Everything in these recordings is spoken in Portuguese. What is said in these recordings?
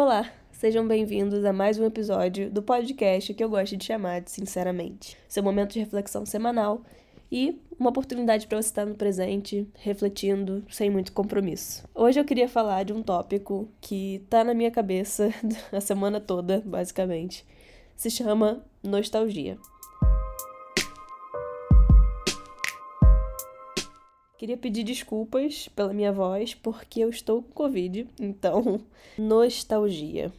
Olá, sejam bem-vindos a mais um episódio do podcast que eu gosto de chamar de Sinceramente. Seu momento de reflexão semanal e uma oportunidade para você estar no presente, refletindo, sem muito compromisso. Hoje eu queria falar de um tópico que tá na minha cabeça a semana toda, basicamente. Se chama nostalgia. Queria pedir desculpas pela minha voz, porque eu estou com Covid, então, nostalgia.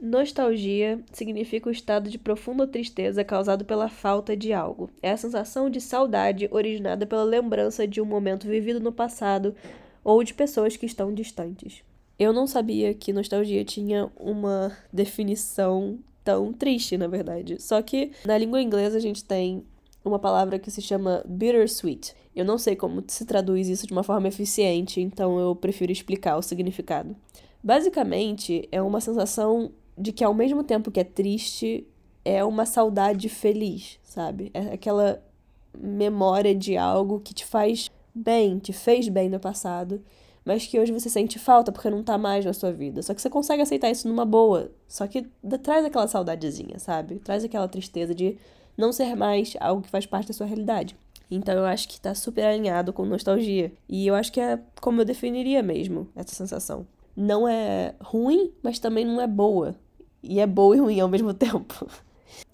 Nostalgia significa o estado de profunda tristeza causado pela falta de algo. É a sensação de saudade originada pela lembrança de um momento vivido no passado ou de pessoas que estão distantes. Eu não sabia que nostalgia tinha uma definição tão triste, na verdade. Só que na língua inglesa a gente tem uma palavra que se chama bittersweet. Eu não sei como se traduz isso de uma forma eficiente, então eu prefiro explicar o significado. Basicamente, é uma sensação de que ao mesmo tempo que é triste, é uma saudade feliz, sabe? É aquela memória de algo que te faz bem, te fez bem no passado, mas que hoje você sente falta porque não tá mais na sua vida. Só que você consegue aceitar isso numa boa. Só que traz aquela saudadezinha, sabe? Traz aquela tristeza de não ser mais algo que faz parte da sua realidade. Então eu acho que tá super alinhado com nostalgia. E eu acho que é como eu definiria mesmo essa sensação. Não é ruim, mas também não é boa. E é boa e ruim ao mesmo tempo.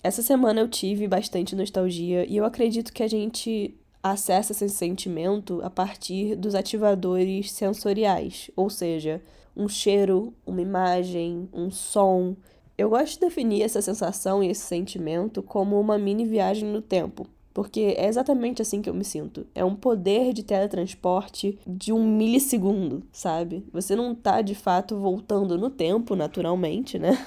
Essa semana eu tive bastante nostalgia e eu acredito que a gente acessa esse sentimento a partir dos ativadores sensoriais, ou seja, um cheiro, uma imagem, um som. Eu gosto de definir essa sensação e esse sentimento como uma mini viagem no tempo. Porque é exatamente assim que eu me sinto. É um poder de teletransporte de um milissegundo, sabe? Você não tá de fato voltando no tempo, naturalmente, né?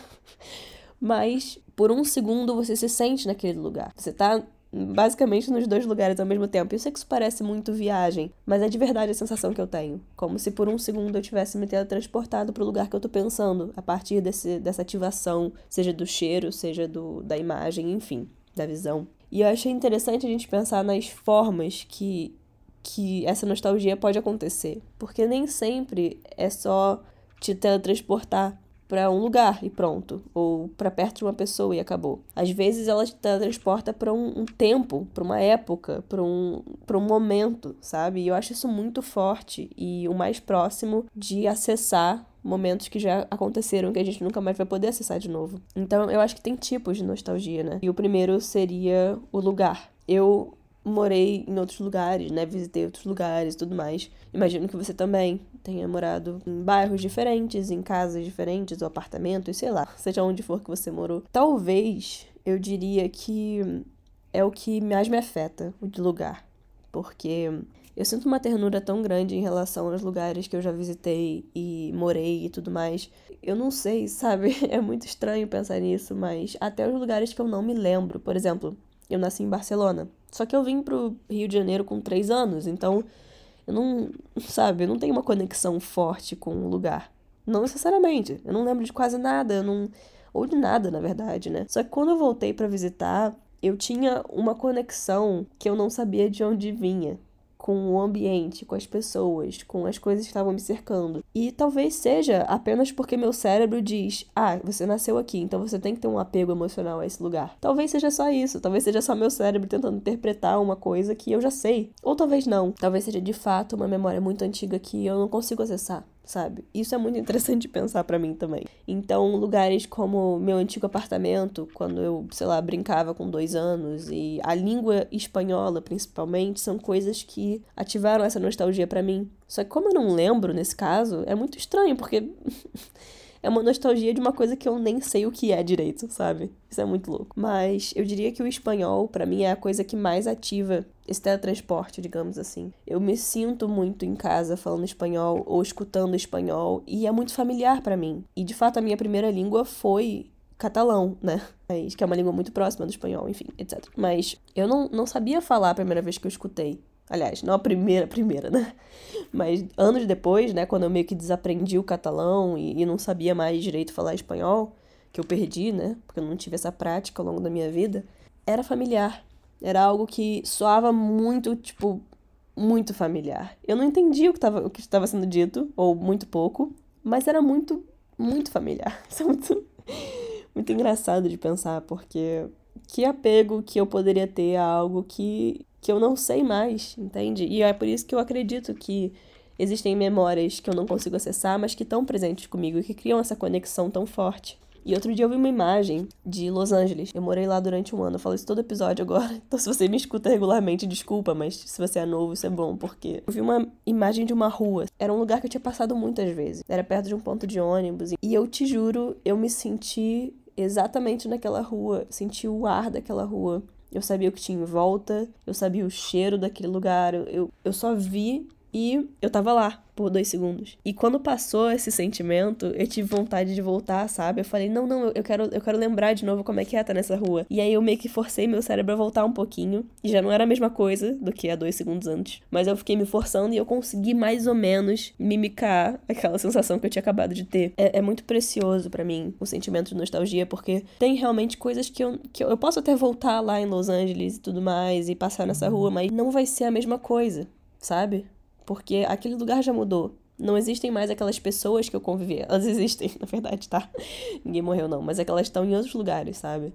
Mas por um segundo você se sente naquele lugar. Você tá basicamente nos dois lugares ao mesmo tempo. Eu sei que isso parece muito viagem, mas é de verdade a sensação que eu tenho. Como se por um segundo eu tivesse me teletransportado para o lugar que eu tô pensando, a partir desse, dessa ativação, seja do cheiro, seja do, da imagem, enfim, da visão. E eu achei interessante a gente pensar nas formas que, que essa nostalgia pode acontecer. Porque nem sempre é só te teletransportar para um lugar e pronto, ou para perto de uma pessoa e acabou. Às vezes ela te transporta para um, um, tempo, para uma época, para um, um momento, sabe? E eu acho isso muito forte e o mais próximo de acessar momentos que já aconteceram que a gente nunca mais vai poder acessar de novo. Então eu acho que tem tipos de nostalgia, né? E o primeiro seria o lugar. Eu morei em outros lugares, né? Visitei outros lugares e tudo mais. Imagino que você também tenha morado em bairros diferentes, em casas diferentes, ou apartamentos, sei lá, seja onde for que você morou. Talvez eu diria que é o que mais me afeta, o de lugar. Porque eu sinto uma ternura tão grande em relação aos lugares que eu já visitei e morei e tudo mais. Eu não sei, sabe? É muito estranho pensar nisso, mas até os lugares que eu não me lembro. Por exemplo, eu nasci em Barcelona. Só que eu vim pro Rio de Janeiro com três anos, então eu não, sabe, eu não tenho uma conexão forte com o lugar. Não necessariamente. Eu não lembro de quase nada, eu não. Ou de nada, na verdade, né? Só que quando eu voltei para visitar, eu tinha uma conexão que eu não sabia de onde vinha com o ambiente, com as pessoas, com as coisas que estavam me cercando. E talvez seja apenas porque meu cérebro diz: ah, você nasceu aqui, então você tem que ter um apego emocional a esse lugar. Talvez seja só isso, talvez seja só meu cérebro tentando interpretar uma coisa que eu já sei. Ou talvez não, talvez seja de fato uma memória muito antiga que eu não consigo acessar sabe? Isso é muito interessante pensar para mim também. Então, lugares como meu antigo apartamento, quando eu, sei lá, brincava com dois anos, e a língua espanhola, principalmente, são coisas que ativaram essa nostalgia para mim. Só que como eu não lembro nesse caso, é muito estranho, porque é uma nostalgia de uma coisa que eu nem sei o que é direito, sabe? Isso é muito louco. Mas eu diria que o espanhol, para mim, é a coisa que mais ativa esse teletransporte, digamos assim. Eu me sinto muito em casa falando espanhol ou escutando espanhol e é muito familiar para mim. E de fato, a minha primeira língua foi catalão, né? Que é uma língua muito próxima do espanhol, enfim, etc. Mas eu não, não sabia falar a primeira vez que eu escutei. Aliás, não a primeira, primeira, né? Mas anos depois, né, quando eu meio que desaprendi o catalão e, e não sabia mais direito falar espanhol, que eu perdi, né? Porque eu não tive essa prática ao longo da minha vida, era familiar. Era algo que soava muito, tipo, muito familiar. Eu não entendi o que estava o que estava sendo dito, ou muito pouco, mas era muito muito familiar. Isso é muito, muito engraçado de pensar, porque que apego que eu poderia ter a algo que, que eu não sei mais, entende? E é por isso que eu acredito que existem memórias que eu não consigo acessar, mas que estão presentes comigo e que criam essa conexão tão forte. E outro dia eu vi uma imagem de Los Angeles. Eu morei lá durante um ano. Eu falo isso todo episódio agora. Então, se você me escuta regularmente, desculpa, mas se você é novo, isso é bom, porque eu vi uma imagem de uma rua. Era um lugar que eu tinha passado muitas vezes. Era perto de um ponto de ônibus. E eu te juro, eu me senti exatamente naquela rua. Senti o ar daquela rua. Eu sabia o que tinha em volta, eu sabia o cheiro daquele lugar, eu, eu só vi e eu tava lá por dois segundos. E quando passou esse sentimento, eu tive vontade de voltar, sabe? Eu falei, não, não, eu quero, eu quero lembrar de novo como é que é estar nessa rua. E aí eu meio que forcei meu cérebro a voltar um pouquinho. E já não era a mesma coisa do que há dois segundos antes. Mas eu fiquei me forçando e eu consegui mais ou menos mimicar aquela sensação que eu tinha acabado de ter. É, é muito precioso para mim o sentimento de nostalgia, porque tem realmente coisas que eu, que eu, eu posso até voltar lá em Los Angeles e tudo mais e passar nessa rua, mas não vai ser a mesma coisa, sabe? Porque aquele lugar já mudou. Não existem mais aquelas pessoas que eu convivi. Elas existem, na verdade, tá? Ninguém morreu, não. Mas é que elas estão em outros lugares, sabe?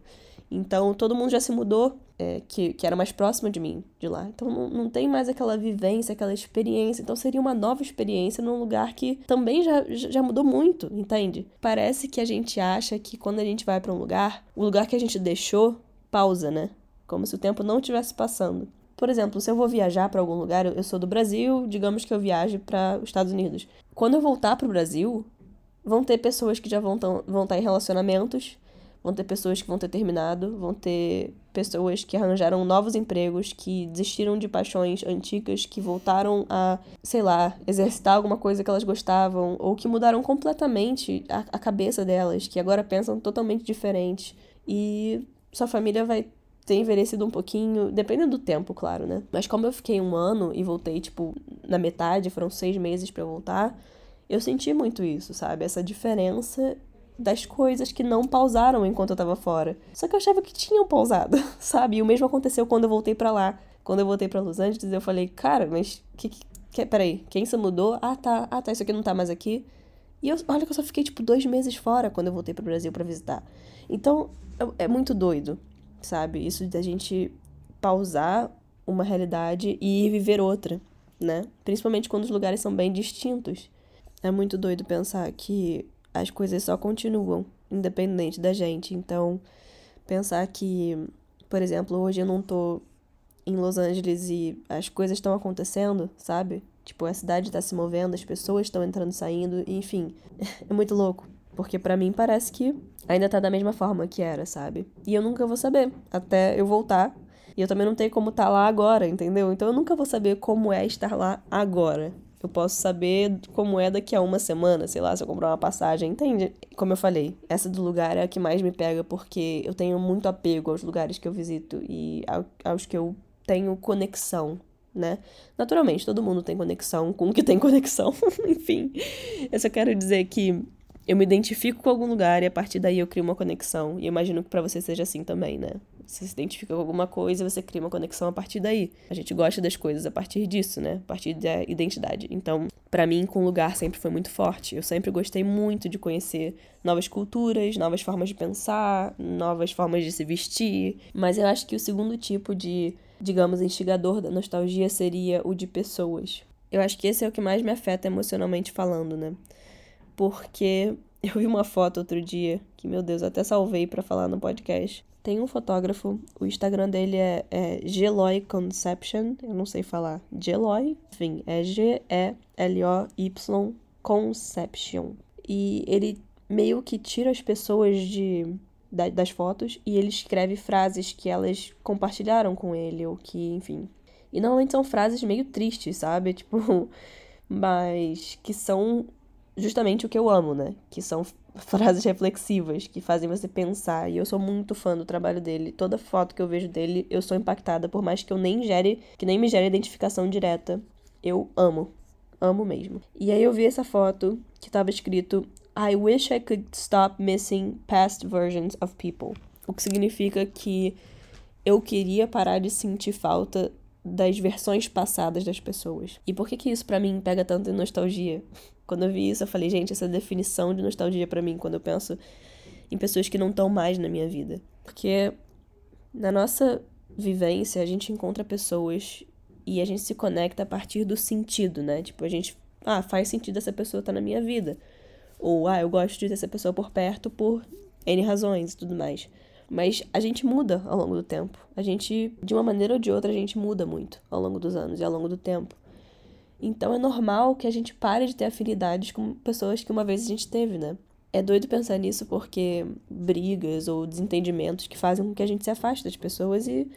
Então, todo mundo já se mudou, é, que, que era mais próximo de mim, de lá. Então, não, não tem mais aquela vivência, aquela experiência. Então, seria uma nova experiência num lugar que também já, já mudou muito, entende? Parece que a gente acha que quando a gente vai para um lugar, o lugar que a gente deixou pausa, né? Como se o tempo não estivesse passando. Por exemplo, se eu vou viajar para algum lugar, eu sou do Brasil, digamos que eu viaje para os Estados Unidos. Quando eu voltar para o Brasil, vão ter pessoas que já vão estar vão tá em relacionamentos, vão ter pessoas que vão ter terminado, vão ter pessoas que arranjaram novos empregos, que desistiram de paixões antigas, que voltaram a, sei lá, exercitar alguma coisa que elas gostavam, ou que mudaram completamente a, a cabeça delas, que agora pensam totalmente diferente. E sua família vai ter envelhecido um pouquinho, dependendo do tempo, claro, né? Mas como eu fiquei um ano e voltei, tipo, na metade, foram seis meses para voltar, eu senti muito isso, sabe? Essa diferença das coisas que não pausaram enquanto eu tava fora. Só que eu achava que tinham pausado, sabe? E o mesmo aconteceu quando eu voltei para lá. Quando eu voltei para Los Angeles, eu falei, cara, mas que, que, peraí, quem se mudou? Ah, tá, ah, tá, isso aqui não tá mais aqui. E eu, olha que eu só fiquei, tipo, dois meses fora quando eu voltei pro Brasil para visitar. Então, é muito doido sabe? Isso da gente pausar uma realidade e viver outra, né? Principalmente quando os lugares são bem distintos. É muito doido pensar que as coisas só continuam, independente da gente. Então, pensar que, por exemplo, hoje eu não tô em Los Angeles e as coisas estão acontecendo, sabe? Tipo, a cidade tá se movendo, as pessoas estão entrando e saindo, enfim. É muito louco. Porque para mim parece que ainda tá da mesma forma que era, sabe? E eu nunca vou saber até eu voltar. E eu também não tenho como estar tá lá agora, entendeu? Então eu nunca vou saber como é estar lá agora. Eu posso saber como é daqui a uma semana, sei lá, se eu comprar uma passagem, entende? Como eu falei, essa do lugar é a que mais me pega porque eu tenho muito apego aos lugares que eu visito e aos que eu tenho conexão, né? Naturalmente, todo mundo tem conexão com o que tem conexão, enfim. Eu só quero dizer que eu me identifico com algum lugar e a partir daí eu crio uma conexão. E eu imagino que para você seja assim também, né? Você se identifica com alguma coisa e você cria uma conexão a partir daí. A gente gosta das coisas a partir disso, né? A partir da identidade. Então, para mim, com lugar sempre foi muito forte. Eu sempre gostei muito de conhecer novas culturas, novas formas de pensar, novas formas de se vestir. Mas eu acho que o segundo tipo de, digamos, instigador da nostalgia seria o de pessoas. Eu acho que esse é o que mais me afeta emocionalmente falando, né? Porque eu vi uma foto outro dia, que meu Deus, até salvei para falar no podcast. Tem um fotógrafo, o Instagram dele é, é Geloy Conception, eu não sei falar. Geloy, enfim, é G-E-L-O-Y Conception. E ele meio que tira as pessoas de das fotos e ele escreve frases que elas compartilharam com ele, ou que, enfim. E normalmente são frases meio tristes, sabe? Tipo, mas que são justamente o que eu amo, né? Que são frases reflexivas que fazem você pensar. E eu sou muito fã do trabalho dele. Toda foto que eu vejo dele, eu sou impactada, por mais que eu nem gere, que nem me gere identificação direta. Eu amo. Amo mesmo. E aí eu vi essa foto que tava escrito I wish I could stop missing past versions of people. O que significa que eu queria parar de sentir falta das versões passadas das pessoas. E por que que isso para mim pega tanto em nostalgia? Quando eu vi isso, eu falei, gente, essa definição de nostalgia para mim quando eu penso em pessoas que não estão mais na minha vida. Porque na nossa vivência, a gente encontra pessoas e a gente se conecta a partir do sentido, né? Tipo, a gente, ah, faz sentido essa pessoa estar tá na minha vida. Ou, ah, eu gosto de ter essa pessoa por perto por N razões e tudo mais. Mas a gente muda ao longo do tempo. A gente, de uma maneira ou de outra, a gente muda muito ao longo dos anos e ao longo do tempo. Então é normal que a gente pare de ter afinidades com pessoas que uma vez a gente teve, né? É doido pensar nisso porque brigas ou desentendimentos que fazem com que a gente se afaste das pessoas e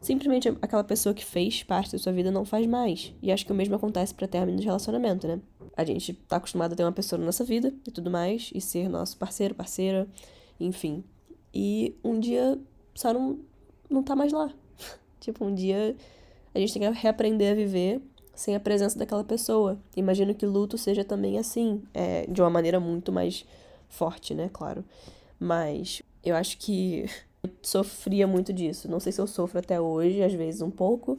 simplesmente aquela pessoa que fez parte da sua vida não faz mais. E acho que o mesmo acontece para término de relacionamento, né? A gente tá acostumado a ter uma pessoa na nossa vida e tudo mais, e ser nosso parceiro, parceira, enfim. E um dia só não, não tá mais lá. tipo, um dia a gente tem que reaprender a viver sem a presença daquela pessoa. Imagino que luto seja também assim, é, de uma maneira muito mais forte, né? Claro. Mas eu acho que eu sofria muito disso. Não sei se eu sofro até hoje, às vezes um pouco,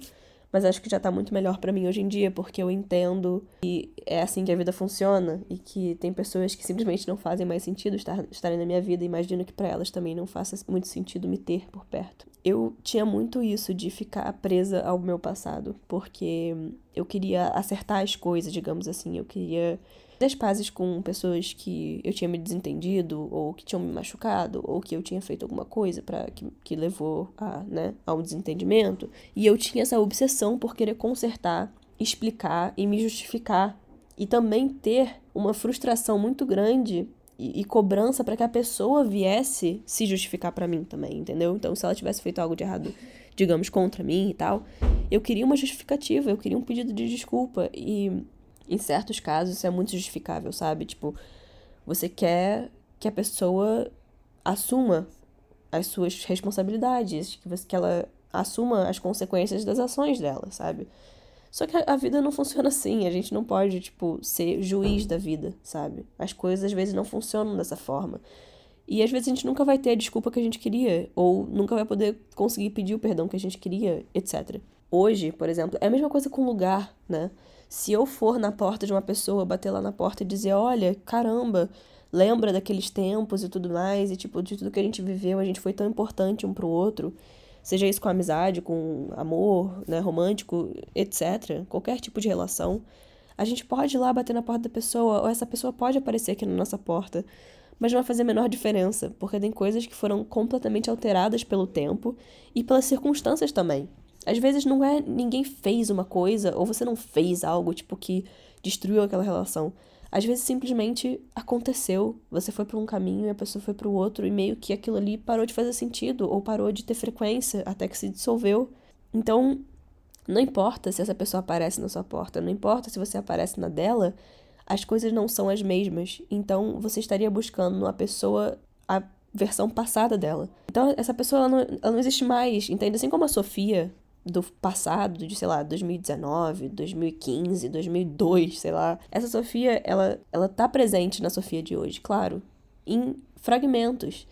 mas acho que já tá muito melhor para mim hoje em dia, porque eu entendo que é assim que a vida funciona e que tem pessoas que simplesmente não fazem mais sentido estar, estarem na minha vida. Imagino que para elas também não faça muito sentido me ter por perto. Eu tinha muito isso de ficar presa ao meu passado, porque eu queria acertar as coisas, digamos assim. Eu queria das pazes com pessoas que eu tinha me desentendido, ou que tinham me machucado, ou que eu tinha feito alguma coisa para que, que levou a, né, a um desentendimento. E eu tinha essa obsessão por querer consertar, explicar e me justificar. E também ter uma frustração muito grande e, e cobrança para que a pessoa viesse se justificar para mim também, entendeu? Então, se ela tivesse feito algo de errado, digamos, contra mim e tal, eu queria uma justificativa, eu queria um pedido de desculpa. E em certos casos isso é muito justificável, sabe? Tipo, você quer que a pessoa assuma as suas responsabilidades, que, você, que ela assuma as consequências das ações dela, sabe? Só que a vida não funciona assim, a gente não pode, tipo, ser juiz da vida, sabe? As coisas às vezes não funcionam dessa forma. E às vezes a gente nunca vai ter a desculpa que a gente queria, ou nunca vai poder conseguir pedir o perdão que a gente queria, etc. Hoje, por exemplo, é a mesma coisa com lugar, né? Se eu for na porta de uma pessoa, bater lá na porta e dizer, olha, caramba, lembra daqueles tempos e tudo mais, e tipo, de tudo que a gente viveu, a gente foi tão importante um pro outro, seja isso com amizade, com amor, né, romântico, etc., qualquer tipo de relação, a gente pode ir lá bater na porta da pessoa, ou essa pessoa pode aparecer aqui na nossa porta, mas não vai fazer a menor diferença, porque tem coisas que foram completamente alteradas pelo tempo e pelas circunstâncias também. Às vezes não é ninguém fez uma coisa ou você não fez algo tipo que destruiu aquela relação. Às vezes simplesmente aconteceu, você foi para um caminho e a pessoa foi para o outro e meio que aquilo ali parou de fazer sentido ou parou de ter frequência até que se dissolveu. Então, não importa se essa pessoa aparece na sua porta, não importa se você aparece na dela, as coisas não são as mesmas. Então, você estaria buscando numa pessoa a versão passada dela. Então, essa pessoa ela não, ela não existe mais, entende? Assim como a Sofia do passado, de sei lá, 2019, 2015, 2002, sei lá. Essa Sofia, ela, ela tá presente na Sofia de hoje, claro, em fragmentos.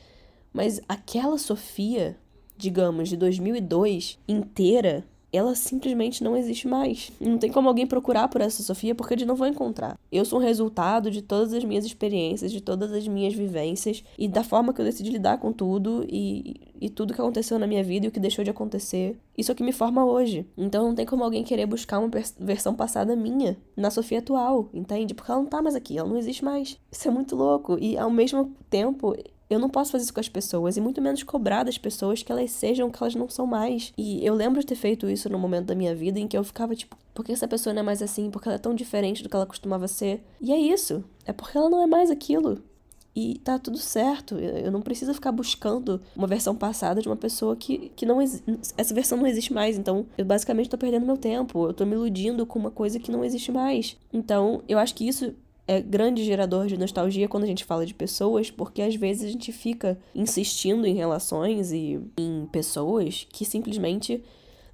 Mas aquela Sofia, digamos, de 2002 inteira, ela simplesmente não existe mais. Não tem como alguém procurar por essa Sofia porque eles não vão encontrar. Eu sou um resultado de todas as minhas experiências, de todas as minhas vivências e da forma que eu decidi lidar com tudo e, e tudo que aconteceu na minha vida e o que deixou de acontecer. Isso é o que me forma hoje. Então não tem como alguém querer buscar uma versão passada minha na Sofia atual, entende? Porque ela não tá mais aqui, ela não existe mais. Isso é muito louco. E ao mesmo tempo, eu não posso fazer isso com as pessoas, e muito menos cobrar das pessoas que elas sejam o que elas não são mais. E eu lembro de ter feito isso no momento da minha vida em que eu ficava tipo, por que essa pessoa não é mais assim? Porque ela é tão diferente do que ela costumava ser. E é isso. É porque ela não é mais aquilo. E tá tudo certo. Eu não preciso ficar buscando uma versão passada de uma pessoa que, que não essa versão não existe mais. Então, eu basicamente tô perdendo meu tempo. Eu tô me iludindo com uma coisa que não existe mais. Então, eu acho que isso é grande gerador de nostalgia quando a gente fala de pessoas, porque às vezes a gente fica insistindo em relações e em pessoas que simplesmente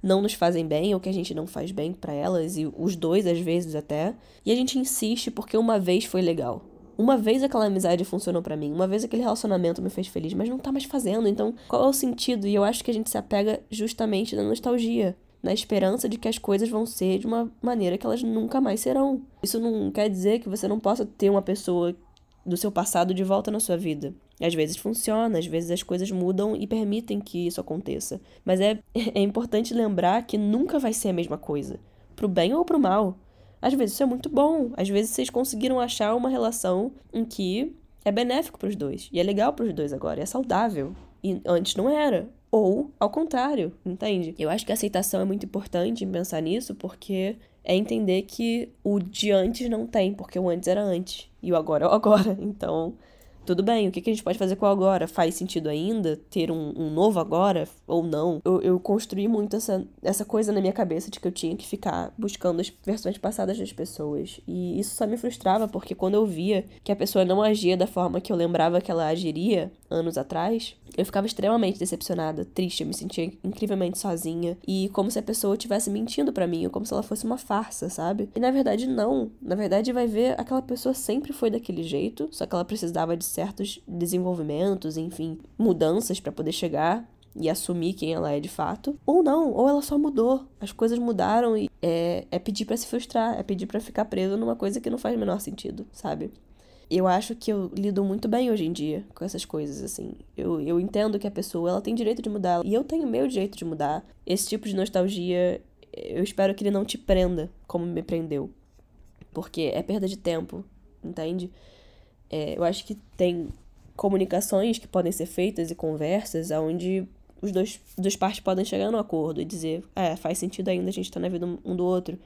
não nos fazem bem ou que a gente não faz bem para elas e os dois às vezes até, e a gente insiste porque uma vez foi legal. Uma vez aquela amizade funcionou para mim, uma vez aquele relacionamento me fez feliz, mas não tá mais fazendo, então qual é o sentido? E eu acho que a gente se apega justamente na nostalgia. Na esperança de que as coisas vão ser de uma maneira que elas nunca mais serão. Isso não quer dizer que você não possa ter uma pessoa do seu passado de volta na sua vida. Às vezes funciona, às vezes as coisas mudam e permitem que isso aconteça. Mas é, é importante lembrar que nunca vai ser a mesma coisa, pro bem ou pro mal. Às vezes isso é muito bom, às vezes vocês conseguiram achar uma relação em que é benéfico para os dois, e é legal para os dois agora, é saudável. E antes não era. Ou ao contrário, entende? Eu acho que a aceitação é muito importante em pensar nisso, porque é entender que o de antes não tem, porque o antes era antes e o agora é o agora. Então, tudo bem, o que, a gente pode fazer com o agora? Faz sentido ainda ter um, um novo agora ou não? Eu, eu, construí muito essa, essa coisa na minha cabeça de que eu tinha que ficar buscando as versões passadas das pessoas. E isso só me frustrava, porque quando eu via que a pessoa não agia da forma que eu lembrava que ela agiria anos atrás, eu ficava extremamente decepcionada, triste, eu me sentia incrivelmente sozinha e como se a pessoa estivesse mentindo para mim, ou como se ela fosse uma farsa, sabe? E na verdade não. Na verdade vai ver aquela pessoa sempre foi daquele jeito, só que ela precisava de certos desenvolvimentos, enfim, mudanças para poder chegar e assumir quem ela é de fato, ou não, ou ela só mudou, as coisas mudaram e é, é pedir para se frustrar, é pedir para ficar preso numa coisa que não faz o menor sentido, sabe? eu acho que eu lido muito bem hoje em dia com essas coisas, assim. Eu, eu entendo que a pessoa, ela tem direito de mudar, e eu tenho meu direito de mudar. Esse tipo de nostalgia, eu espero que ele não te prenda como me prendeu. Porque é perda de tempo, entende? É, eu acho que tem comunicações que podem ser feitas e conversas onde os dois, duas partes podem chegar no acordo e dizer, é, faz sentido ainda a gente estar tá na vida um do outro.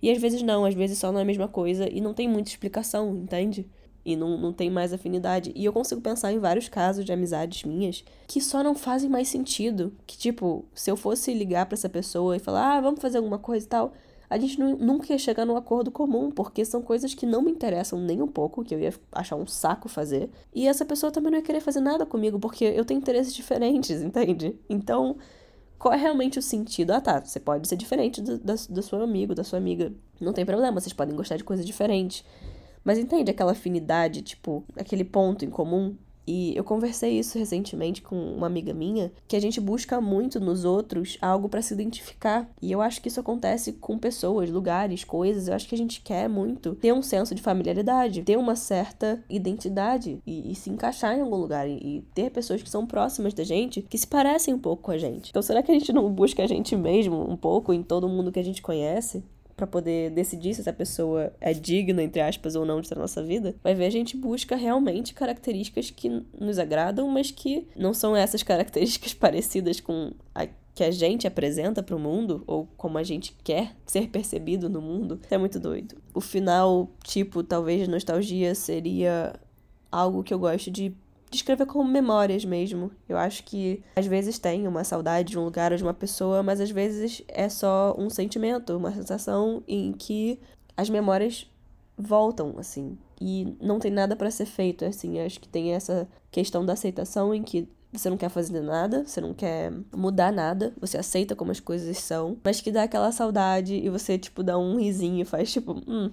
E às vezes não, às vezes só não é a mesma coisa e não tem muita explicação, entende? E não, não tem mais afinidade. E eu consigo pensar em vários casos de amizades minhas que só não fazem mais sentido. Que, tipo, se eu fosse ligar para essa pessoa e falar, ah, vamos fazer alguma coisa e tal, a gente nunca ia chegar num acordo comum, porque são coisas que não me interessam nem um pouco, que eu ia achar um saco fazer. E essa pessoa também não ia querer fazer nada comigo, porque eu tenho interesses diferentes, entende? Então, qual é realmente o sentido? Ah, tá, você pode ser diferente do, do seu amigo, da sua amiga. Não tem problema, vocês podem gostar de coisas diferentes. Mas entende aquela afinidade, tipo, aquele ponto em comum? E eu conversei isso recentemente com uma amiga minha, que a gente busca muito nos outros algo para se identificar. E eu acho que isso acontece com pessoas, lugares, coisas. Eu acho que a gente quer muito ter um senso de familiaridade, ter uma certa identidade e, e se encaixar em algum lugar. E, e, ter pessoas que são próximas da gente, que se parecem um pouco com a gente. Então será que a gente não busca a gente mesmo um pouco em todo mundo que a gente conhece? Para poder decidir se essa pessoa é digna, entre aspas, ou não de estar na nossa vida, vai ver a gente busca realmente características que nos agradam, mas que não são essas características parecidas com a que a gente apresenta para o mundo, ou como a gente quer ser percebido no mundo, é muito doido. O final, tipo, talvez de nostalgia, seria algo que eu gosto de descrever como memórias mesmo. Eu acho que às vezes tem uma saudade de um lugar ou de uma pessoa, mas às vezes é só um sentimento, uma sensação em que as memórias voltam, assim. E não tem nada para ser feito, assim. Acho que tem essa questão da aceitação em que você não quer fazer nada, você não quer mudar nada, você aceita como as coisas são, mas que dá aquela saudade e você, tipo, dá um risinho e faz tipo, hum,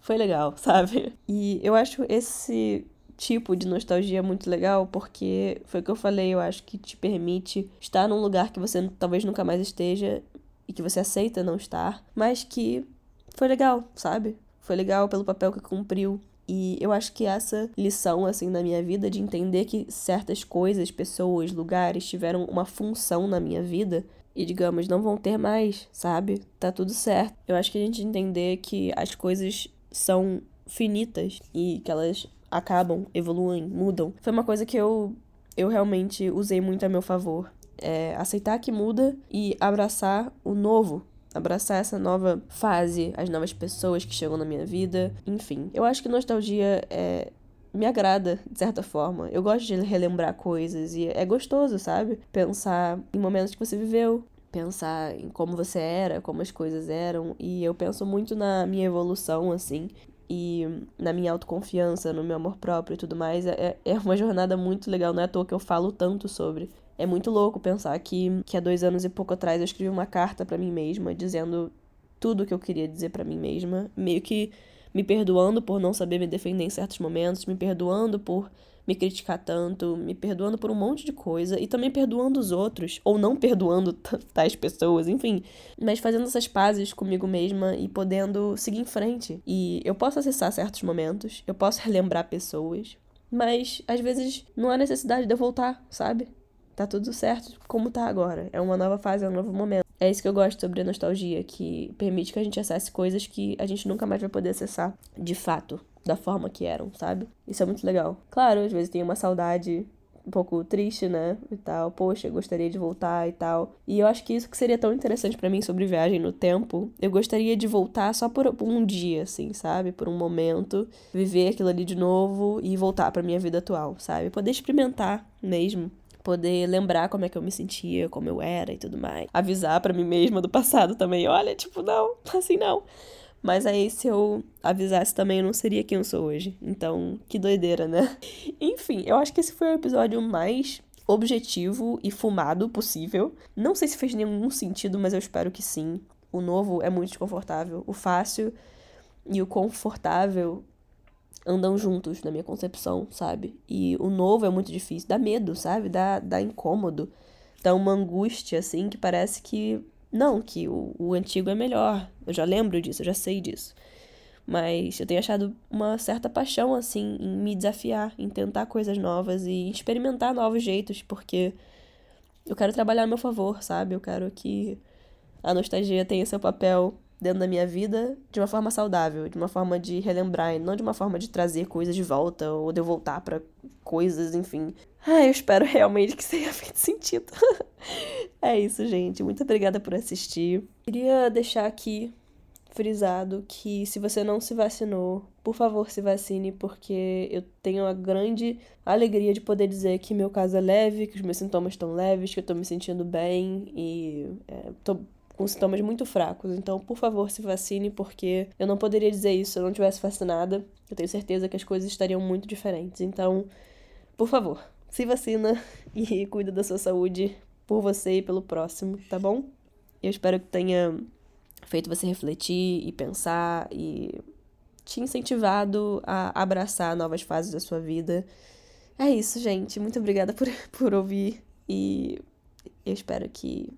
foi legal, sabe? E eu acho esse tipo de nostalgia muito legal, porque foi o que eu falei, eu acho que te permite estar num lugar que você talvez nunca mais esteja e que você aceita não estar, mas que foi legal, sabe? Foi legal pelo papel que cumpriu. E eu acho que essa lição, assim, na minha vida, de entender que certas coisas, pessoas, lugares tiveram uma função na minha vida e, digamos, não vão ter mais, sabe? Tá tudo certo. Eu acho que a gente entender que as coisas são finitas e que elas acabam, evoluem, mudam. Foi uma coisa que eu, eu realmente usei muito a meu favor. É aceitar que muda e abraçar o novo, abraçar essa nova fase, as novas pessoas que chegam na minha vida, enfim. Eu acho que nostalgia é me agrada, de certa forma. Eu gosto de relembrar coisas e é gostoso, sabe? Pensar em momentos que você viveu, pensar em como você era, como as coisas eram, e eu penso muito na minha evolução, assim, e na minha autoconfiança, no meu amor próprio e tudo mais, é, é uma jornada muito legal, não é à toa que eu falo tanto sobre. É muito louco pensar que, que há dois anos e pouco atrás eu escrevi uma carta para mim mesma dizendo tudo o que eu queria dizer para mim mesma, meio que me perdoando por não saber me defender em certos momentos, me perdoando por me criticar tanto, me perdoando por um monte de coisa e também perdoando os outros, ou não perdoando tais pessoas, enfim, mas fazendo essas pazes comigo mesma e podendo seguir em frente. E eu posso acessar certos momentos, eu posso relembrar pessoas, mas às vezes não há necessidade de eu voltar, sabe? Tá tudo certo como tá agora. É uma nova fase, é um novo momento. É isso que eu gosto sobre a nostalgia, que permite que a gente acesse coisas que a gente nunca mais vai poder acessar de fato da forma que eram, sabe? Isso é muito legal. Claro, às vezes tem uma saudade um pouco triste, né? E tal. Poxa, gostaria de voltar e tal. E eu acho que isso que seria tão interessante para mim sobre viagem no tempo. Eu gostaria de voltar só por um dia, assim, sabe? Por um momento, viver aquilo ali de novo e voltar para minha vida atual, sabe? Poder experimentar mesmo poder lembrar como é que eu me sentia, como eu era e tudo mais. Avisar para mim mesma do passado também, olha, tipo, não, assim não. Mas aí, se eu avisasse também, eu não seria quem eu sou hoje. Então, que doideira, né? Enfim, eu acho que esse foi o episódio mais objetivo e fumado possível. Não sei se fez nenhum sentido, mas eu espero que sim. O novo é muito desconfortável. O fácil e o confortável andam juntos na minha concepção, sabe? E o novo é muito difícil. Dá medo, sabe? Dá, dá incômodo. Dá uma angústia, assim, que parece que não, que o, o antigo é melhor. Eu já lembro disso, eu já sei disso. Mas eu tenho achado uma certa paixão, assim, em me desafiar, em tentar coisas novas e experimentar novos jeitos, porque eu quero trabalhar a meu favor, sabe? Eu quero que a nostalgia tenha seu papel dentro da minha vida de uma forma saudável, de uma forma de relembrar, e não de uma forma de trazer coisas de volta ou de eu voltar para coisas, enfim. Ah, eu espero realmente que tenha feito sentido. é isso, gente. Muito obrigada por assistir. Queria deixar aqui frisado que se você não se vacinou, por favor, se vacine, porque eu tenho a grande alegria de poder dizer que meu caso é leve, que os meus sintomas estão leves, que eu tô me sentindo bem e é, tô com sintomas muito fracos. Então, por favor, se vacine, porque eu não poderia dizer isso se eu não tivesse vacinada. Eu tenho certeza que as coisas estariam muito diferentes. Então, por favor, se vacina e cuida da sua saúde por você e pelo próximo, tá bom? Eu espero que tenha feito você refletir e pensar e te incentivado a abraçar novas fases da sua vida. É isso, gente. Muito obrigada por, por ouvir e eu espero que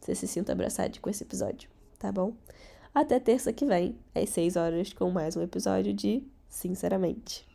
você se sinta abraçado com esse episódio, tá bom? Até terça que vem, às 6 horas, com mais um episódio de Sinceramente.